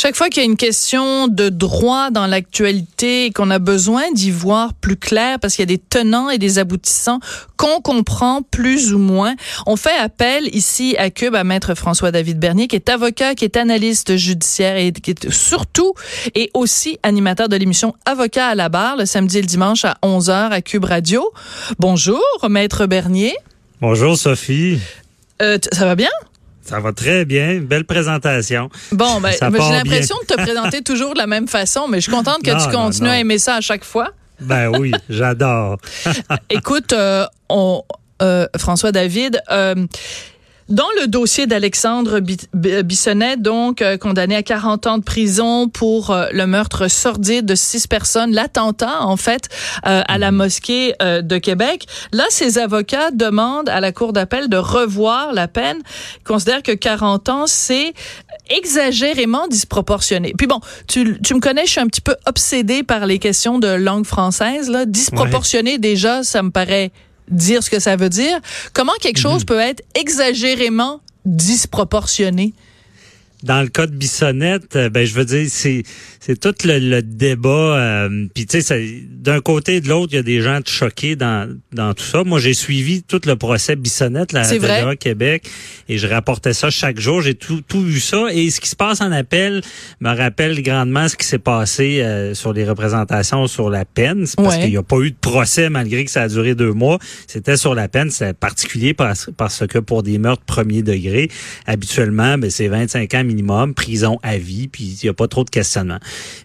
Chaque fois qu'il y a une question de droit dans l'actualité et qu'on a besoin d'y voir plus clair parce qu'il y a des tenants et des aboutissants qu'on comprend plus ou moins, on fait appel ici à Cube à maître François-David Bernier qui est avocat, qui est analyste judiciaire et qui est surtout et aussi animateur de l'émission Avocat à la barre le samedi et le dimanche à 11h à Cube Radio. Bonjour maître Bernier. Bonjour Sophie. Euh, ça va bien? Ça va très bien. Belle présentation. Bon, ben, j'ai l'impression de te présenter toujours de la même façon, mais je suis contente que tu continues à aimer ça à chaque fois. Ben oui, j'adore. Écoute, euh, on, euh, François David, euh, dans le dossier d'Alexandre Bissonnet, donc euh, condamné à 40 ans de prison pour euh, le meurtre sordide de six personnes, l'attentat en fait euh, à la mosquée de Québec, là ses avocats demandent à la cour d'appel de revoir la peine. Ils considèrent que 40 ans c'est exagérément disproportionné. Puis bon, tu, tu me connais, je suis un petit peu obsédée par les questions de langue française là, disproportionné déjà, ça me paraît dire ce que ça veut dire. Comment quelque chose mhm. peut être exagérément disproportionné? Dans le cas de Bissonnette, euh, ben je veux dire, c'est c'est tout le, débat. Euh, Puis tu sais, d'un côté et de l'autre, il y a des gens choqués dans dans tout ça. Moi, j'ai suivi tout le procès Bissonnette, la Radio Québec, et je rapportais ça chaque jour. J'ai tout tout vu ça. Et ce qui se passe en appel me rappelle grandement ce qui s'est passé euh, sur les représentations sur la peine, parce qu'il n'y a pas eu de procès malgré que ça a duré deux mois. C'était sur la peine. C'est particulier parce, parce que pour des meurtres premier degré, habituellement, ben, c'est 25 ans minimum, prison à vie, puis il n'y a pas trop de questionnement.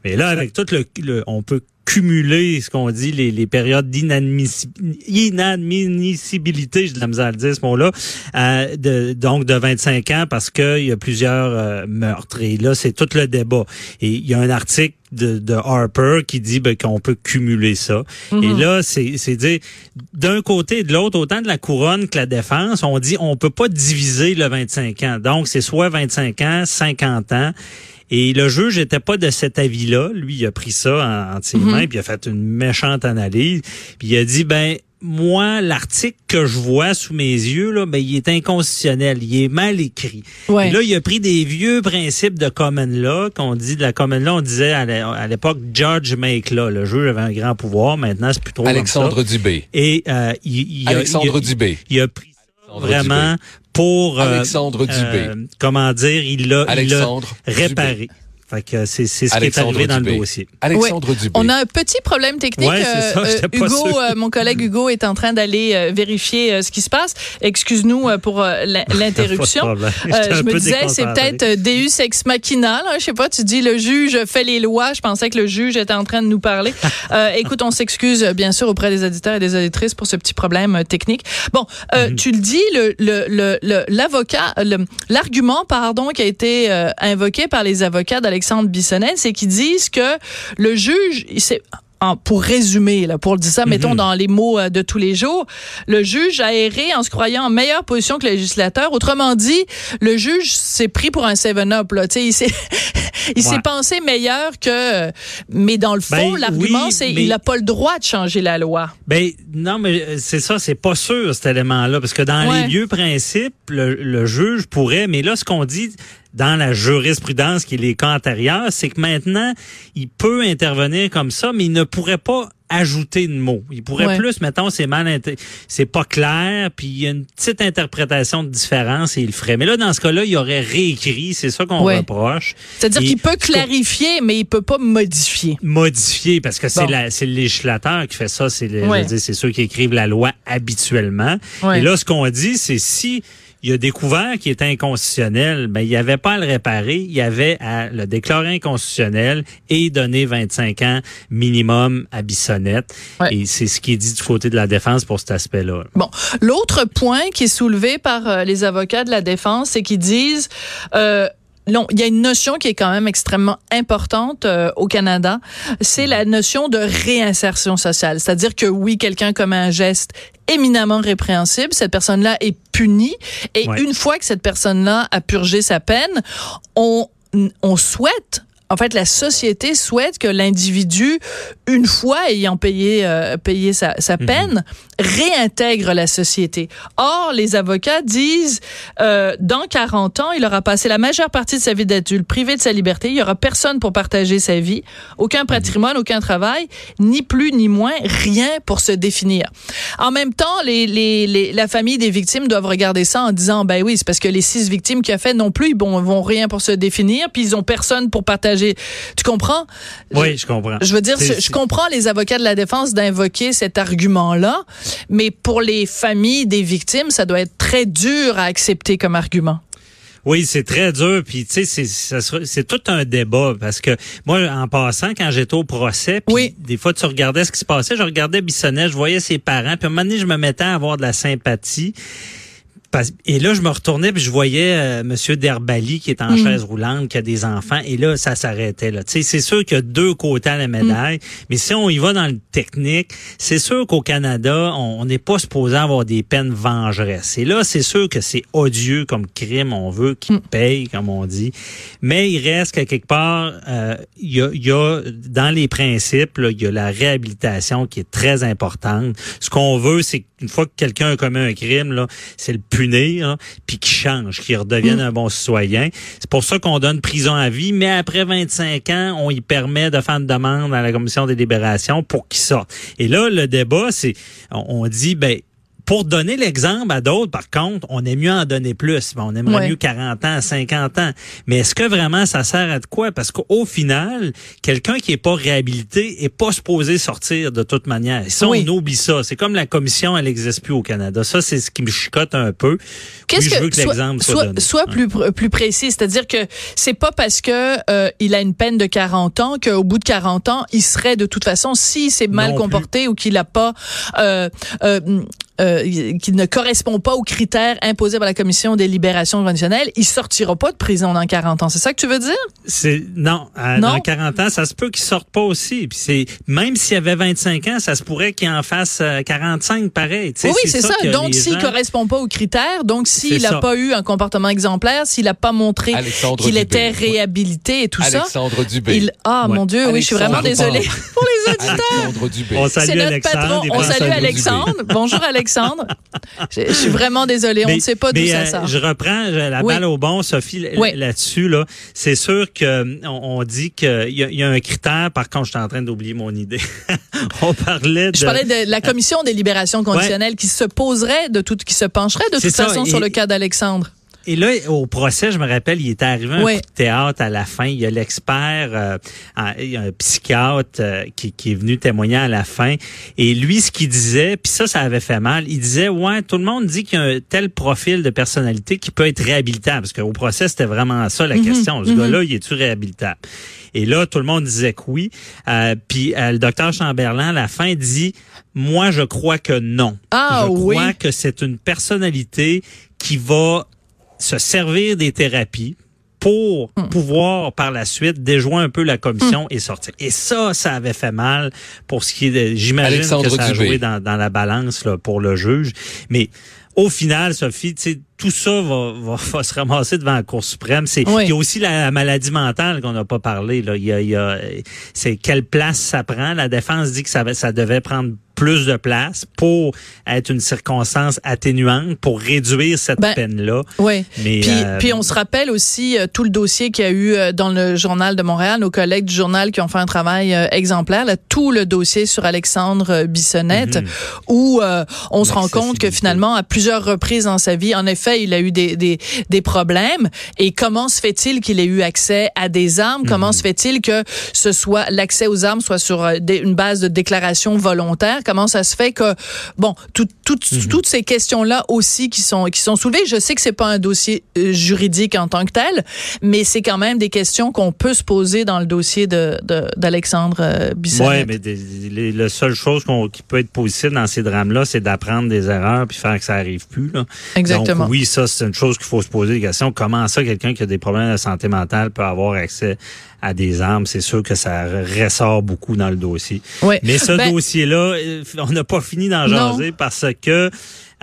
Mais là, avec tout le, on peut cumuler ce qu'on dit les, les périodes d'inadmissibilité, j'ai de la misère à le dire ce mot-là, euh, de, donc de 25 ans parce qu'il y a plusieurs euh, meurtres. Et là, c'est tout le débat. Et il y a un article de, de Harper qui dit ben, qu'on peut cumuler ça. Et mm-hmm. là, c'est dire, d'un côté et de l'autre, autant de la couronne que la défense, on dit on peut pas diviser le 25 ans. Donc, c'est soit 25 ans, 50 ans. Et le juge n'était pas de cet avis-là. Lui, il a pris ça en, ses mhm. mains, puis il a fait une méchante analyse. Puis il a dit, ben moi, l'article que je vois sous mes yeux, là, ben, il est inconstitutionnel, il est mal écrit. Et là, il a pris des vieux principes de common law, qu'on dit de la common law, on disait à l'époque judge make law. Le juge avait un grand pouvoir, maintenant c'est plutôt Alexandre Dubé. Et euh, il, Alexandre Dubé. Il a pris vraiment pour euh, Alexandre Dubé. Euh, comment dire, il l'a réparé c'est ce qui est arrivé dans le dossier. Alexandre Dubé. On a un petit problème technique. Euh, euh, Hugo, euh, mon collègue Hugo est en train d'aller vérifier ce qui se passe. Excuse-nous pour l'interruption. je me disais, c'est peut-être Deus ex machina. Là. Je sais pas, tu dis le juge fait les lois. Je pensais que le juge était en train de nous parler. écoute, on s'excuse bien sûr auprès des auditeurs et des auditrices pour ce petit problème technique. Bon, mhm. tu le dis, l'avocat, le, l'argument, pardon, qui a été invoqué par les avocats d'Alexandre Alexandre Bissonnette, c'est qu'ils disent que le juge, c'est pour résumer, là, pour dire ça, mettons mhm. dans les mots euh, de tous les jours, le juge a erré en se croyant en meilleure position que le législateur. Autrement dit, le juge s'est pris pour un 7-up. Il s'est il s'est pensé meilleur que... Mais dans le fond, ben l'argument, c'est qu'il n'a pas le droit de changer la loi. Ben non, mais euh, c'est ça, c'est pas sûr cet élément-là. Parce que dans les lieux principes, le, le juge pourrait... Mais là, ce qu'on dit dans la jurisprudence qui est les cas antérieurs, c'est que maintenant, il peut intervenir comme ça, mais il ne pourrait pas ajouter de mots. Il pourrait plus, mettons, c'est mal, c'est pas clair, puis il y a une petite interprétation de différence et il le ferait. Mais là, dans ce cas-là, il aurait réécrit, c'est ça qu'on reproche. C'est-à-dire qu'il peut clarifier, mais il peut pas modifier. Modifier, parce que c'est le législateur qui fait ça, c'est c'est ceux qui écrivent la loi habituellement. Et là, ce qu'on dit, c'est si il a découvert qu'il était inconstitutionnel, ben il n'y avait pas à le réparer, il y avait à le déclarer inconstitutionnel et donner 25 ans minimum à Bissonnette. Et c'est ce qui est dit du côté de la défense pour cet aspect-là. Bon, l'autre point qui est soulevé par euh, les avocats de la défense, c'est qu'ils disent euh, non, il y a une notion qui est quand même extrêmement importante euh, au Canada, c'est la notion de réinsertion sociale. C'est-à-dire que oui, quelqu'un commet un geste éminemment répréhensible, cette personne-là est punie et une fois que cette personne-là a purgé sa peine, on on souhaite en fait, la société souhaite que l'individu, une fois ayant payé, euh, payé sa, sa mhm. peine, réintègre la société. Or, les avocats disent, euh, dans 40 ans, il aura passé la majeure partie de sa vie d'adulte privé de sa liberté. Il y aura personne pour partager sa vie, aucun patrimoine, aucun travail, ni plus ni moins, rien pour se définir. En même temps, les, les, les, la famille des victimes doivent regarder ça en disant, ben oui, c'est parce que les six victimes qu'il a fait non plus, ils vont rien pour se définir, puis ils ont personne pour partager. Tu comprends? Oui, je, comprends. Je veux dire, je comprends les avocats de la défense d'invoquer cet argument-là, mais pour les familles des victimes, ça doit être très dur à accepter comme argument. Oui, c'est très dur. Puis tu sais, c'est tout un débat parce que moi, en passant, quand j'étais au procès, puis des fois tu regardais ce qui se passait, je regardais Bissonnette, je voyais ses parents, puis à un moment donné, je me mettais à avoir de la sympathie. Et là, je me retournais puis je voyais euh, Monsieur Derbali qui est en mm. chaise roulante, qui a des enfants. Et là, ça s'arrêtait. Là, c'est sûr qu'il y a deux côtés à la médaille. Mm. Mais si on y va dans le technique, c'est sûr qu'au Canada, on n'est pas supposé avoir des peines vengeresses. Et là, c'est sûr que c'est odieux comme crime. On veut qu'il mm. paye, comme on dit. Mais il reste que quelque part, euh, il y, a, y, a, dans les principes, il y a la réhabilitation qui est très importante. Ce qu'on veut, c'est qu'une fois que quelqu'un a commis un crime, là, c'est le plus puis qui change, qui redevienne mm. un bon citoyen. C'est pour ça qu'on donne prison à vie, mais après 25 ans, on y permet de faire une demande à la commission des libérations pour qu'il sorte. Et là, le débat, c'est, on dit, ben, pour donner l'exemple à d'autres, par contre, on est mieux en donner plus. on aimerait mieux 40 ans, 50 ans. Mais est-ce que vraiment ça sert à de quoi? Parce qu'au final, quelqu'un qui est pas réhabilité est pas supposé sortir de toute manière. Si on oublie ça, c'est comme la commission, elle n'existe plus au Canada. Ça, c'est ce qui me chicote un peu. Qu'est-ce que, je veux que l'exemple soit, soit, soit plus, plus précis. C'est-à-dire que c'est pas parce que euh, il a une peine de 40 ans qu'au bout de 40 ans, il serait de toute façon, si s'est mal comporté ou qu'il a pas euh, euh, euh, qui ne correspond pas aux critères imposés par la Commission des libérations conditionnelles, il sortira pas de prison dans 40 ans. C'est ça que tu veux dire? C'est non, Dans 40 ans, ça se peut qu'il sorte pas aussi. Puis c'est même s'il avait 25 ans, ça se pourrait qu'il en fasse 45 euh, pareil. oui, c'est ça. Donc s'il correspond pas aux critères, donc s'il n'a pas eu un comportement exemplaire, s'il n'a pas montré qu'il était réhabilité et tout ça. Alexandre Dubé. Il... Ah mon Dieu, oui, je suis vraiment désolée pour les auditeurs. Alexandre Dubé. On salue Alexandre. On salue Alexandre. Bonjour Alexandre. Alexandre? Je, suis vraiment désolée. On ne sait pas d'où ça euh, sort. Je reprends la balle au bon, Sophie, là-dessus. Là, c'est sûr que on, dit qu'il y, y, a un critère. Par contre, je suis en train d'oublier mon idée. on parlait de... Je parlais de la commission des libérations conditionnelles qui se poserait de tout, qui se pencherait de toute façon sur le cas d'Alexandre. Et là, au procès, je me rappelle, il est arrivé un coup de théâtre à la fin. Il y a l'expert, euh, un psychiatre euh, qui, qui, est venu témoigner à la fin. Et lui, ce qu'il disait, puis ça, ça avait fait mal, il disait, ouais, tout le monde dit qu'il y a un tel profil de personnalité qui peut être réhabilitable. Parce qu'au procès, c'était vraiment ça la mhm. question. Ce mhm. gars-là, il est-tu réhabilitable? Et là, tout le monde disait que oui. Euh, puis le docteur Chamberlain, à la fin, dit, moi, je crois que non. Ah, je crois que c'est une personnalité qui va se servir des thérapies pour hmm. pouvoir par la suite déjoindre un peu la commission et sortir. Et ça, ça avait fait mal pour ce qui est j'imagine que ça a joué dans, dans, la balance là, pour le juge. Mais au final, Sophie, tout ça va, va, se ramasser devant la Cour suprême. C'est il y a aussi la, maladie mentale qu'on n'a pas parlé. Là. Il y a, il y a c'est quelle place ça prend? La défense dit que ça, ça devait prendre plus de place pour être une circonstance atténuante pour réduire cette ben, peine-là. Oui. Mais puis, euh, puis on se rappelle aussi euh, tout le dossier qu'il y a eu euh, dans le journal de Montréal, nos collègues du journal qui ont fait un travail exemplaire, là, tout le dossier sur Alexandre Bissonnette, mhm. où on se rend compte que finalement, à plusieurs reprises dans sa vie, en effet, il a eu des, des, des problèmes. Et comment se fait-il qu'il ait eu accès à des armes? Comment mhm. se fait-il que ce soit l'accès aux armes soit sur une base de déclaration volontaire? Comment ça se fait que bon, tout, mhm. toutes ces questions-là aussi qui sont qui sont soulevées. Je sais que c'est pas un dossier euh, juridique en tant que tel, mais c'est quand même des questions qu'on peut se poser dans le dossier de d'Alexandre euh, Oui, mais la seule chose qui peut être possible dans ces drames-là, c'est d'apprendre des erreurs puis faire que ça arrive plus. Là. Exactement. Donc, oui, ça c'est une chose qu'il faut se poser des questions. Comment ça, quelqu'un qui a des problèmes de santé mentale peut avoir accès à des armes, c'est sûr que ça ressort beaucoup dans le dossier. Oui. Mais ce ben dossier-là, euh, on n'a pas fini d'en jaser parce que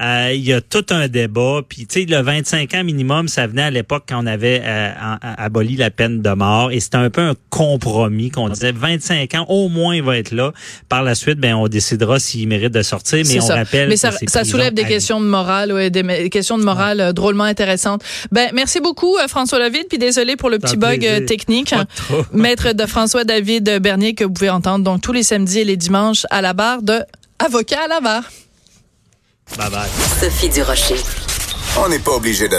Euh, il y a tout un débat. Puis, tu sais, le 25 ans minimum, ça venait à l'époque quand on avait euh, aboli la peine de mort. Et c'était un peu un compromis qu'on disait 25 ans, au moins, il va être là. Par la suite, ben, on décidera s'il mérite de sortir. Mais on rappelle Mais ça, ça soulève des questions de morale, ouais, des questions de morale euh, drôlement intéressantes. Ben, merci beaucoup, François David. Puis désolé pour le petit bug technique. Maître de François David Bernier que vous pouvez entendre donc tous les samedis et les dimanches à la barre de Avocat à la barre. Bye bye. Sophie Durocher. On n'est pas obligé de